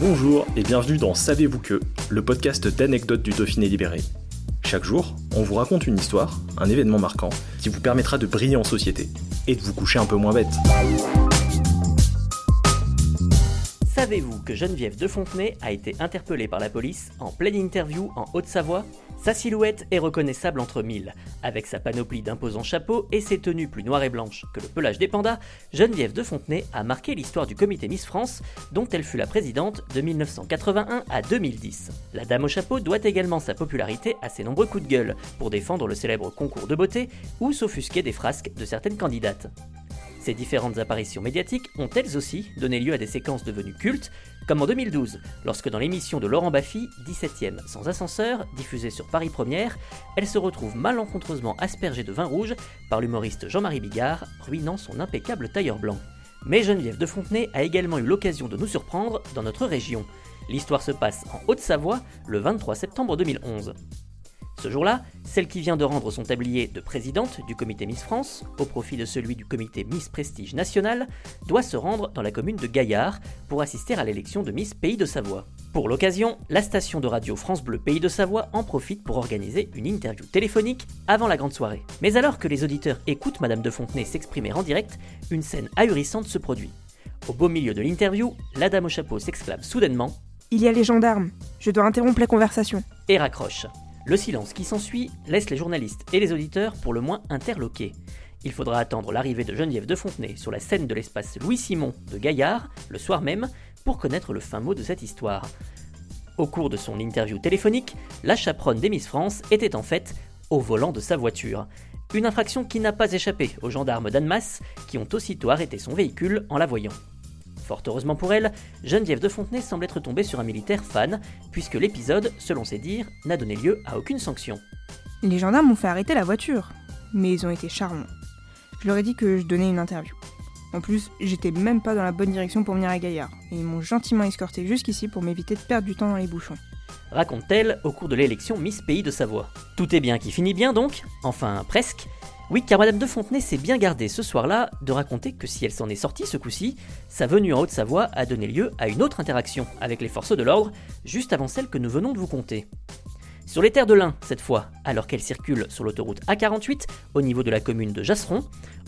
Bonjour et bienvenue dans Savez-vous que, le podcast d'anecdotes du Dauphiné libéré. Chaque jour, on vous raconte une histoire, un événement marquant, qui vous permettra de briller en société et de vous coucher un peu moins bête. Savez-vous que Geneviève de Fontenay a été interpellée par la police en pleine interview en Haute-Savoie? Sa silhouette est reconnaissable entre mille. Avec sa panoplie d'imposants chapeaux et ses tenues plus noires et blanches que le pelage des pandas, Geneviève de Fontenay a marqué l'histoire du comité Miss France, dont elle fut la présidente de 1981 à 2010. La dame au chapeau doit également sa popularité à ses nombreux coups de gueule pour défendre le célèbre concours de beauté ou s'offusquer des frasques de certaines candidates. Ces différentes apparitions médiatiques ont elles aussi donné lieu à des séquences devenues cultes, comme en 2012, lorsque dans l'émission de Laurent Baffy, 17ème sans ascenseur, diffusée sur Paris Première, elle se retrouve malencontreusement aspergée de vin rouge par l'humoriste Jean-Marie Bigard, ruinant son impeccable tailleur blanc. Mais Geneviève de Fontenay a également eu l'occasion de nous surprendre dans notre région. L'histoire se passe en Haute-Savoie le 23 septembre 2011. Ce jour-là, celle qui vient de rendre son tablier de présidente du comité Miss France, au profit de celui du comité Miss Prestige National, doit se rendre dans la commune de Gaillard pour assister à l'élection de Miss Pays de Savoie. Pour l'occasion, la station de radio France Bleu Pays de Savoie en profite pour organiser une interview téléphonique avant la grande soirée. Mais alors que les auditeurs écoutent Madame de Fontenay s'exprimer en direct, une scène ahurissante se produit. Au beau milieu de l'interview, la dame au chapeau s'exclame soudainement Il y a les gendarmes. Je dois interrompre la conversation. et raccroche. Le silence qui s'ensuit laisse les journalistes et les auditeurs pour le moins interloqués. Il faudra attendre l'arrivée de Geneviève de Fontenay sur la scène de l'espace Louis-Simon de Gaillard, le soir même, pour connaître le fin mot de cette histoire. Au cours de son interview téléphonique, la chaperonne des Miss France était en fait au volant de sa voiture. Une infraction qui n'a pas échappé aux gendarmes d'Annemasse, qui ont aussitôt arrêté son véhicule en la voyant. Fort heureusement pour elle, Geneviève de Fontenay semble être tombée sur un militaire fan, puisque l'épisode, selon ses dires, n'a donné lieu à aucune sanction. Les gendarmes m'ont fait arrêter la voiture, mais ils ont été charmants. Je leur ai dit que je donnais une interview. En plus, j'étais même pas dans la bonne direction pour venir à Gaillard, et ils m'ont gentiment escorté jusqu'ici pour m'éviter de perdre du temps dans les bouchons. Raconte-t-elle au cours de l'élection Miss Pays de Savoie. Tout est bien qui finit bien donc, enfin presque. Oui, car Madame de Fontenay s'est bien gardée ce soir-là de raconter que si elle s'en est sortie ce coup-ci, sa venue en Haute-Savoie a donné lieu à une autre interaction avec les forces de l'ordre, juste avant celle que nous venons de vous conter. Sur les terres de l'Ain, cette fois, alors qu'elle circule sur l'autoroute A48, au niveau de la commune de Jasseron,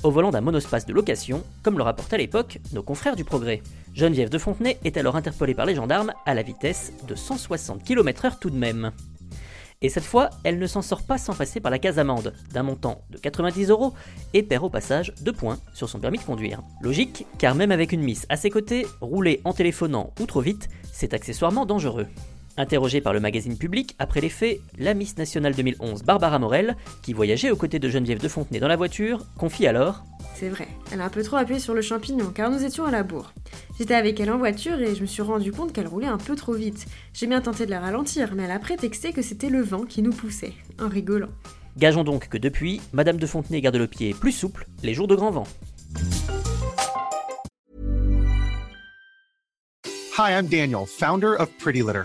au volant d'un monospace de location, comme le rapportaient à l'époque nos confrères du Progrès. Geneviève de Fontenay est alors interpellée par les gendarmes à la vitesse de 160 km/h tout de même. Et cette fois, elle ne s'en sort pas sans passer par la case amende, d'un montant de 90 euros, et perd au passage 2 points sur son permis de conduire. Logique, car même avec une miss à ses côtés, rouler en téléphonant ou trop vite, c'est accessoirement dangereux. Interrogée par le magazine Public après les faits, la Miss Nationale 2011 Barbara Morel, qui voyageait aux côtés de Geneviève de Fontenay dans la voiture, confie alors C'est vrai, elle a un peu trop appuyé sur le champignon car nous étions à la bourre. J'étais avec elle en voiture et je me suis rendu compte qu'elle roulait un peu trop vite. J'ai bien tenté de la ralentir, mais elle a prétexté que c'était le vent qui nous poussait, en rigolant. Gageons donc que depuis, Madame de Fontenay garde le pied plus souple les jours de grand vent. Hi, I'm Daniel, founder of Pretty Litter.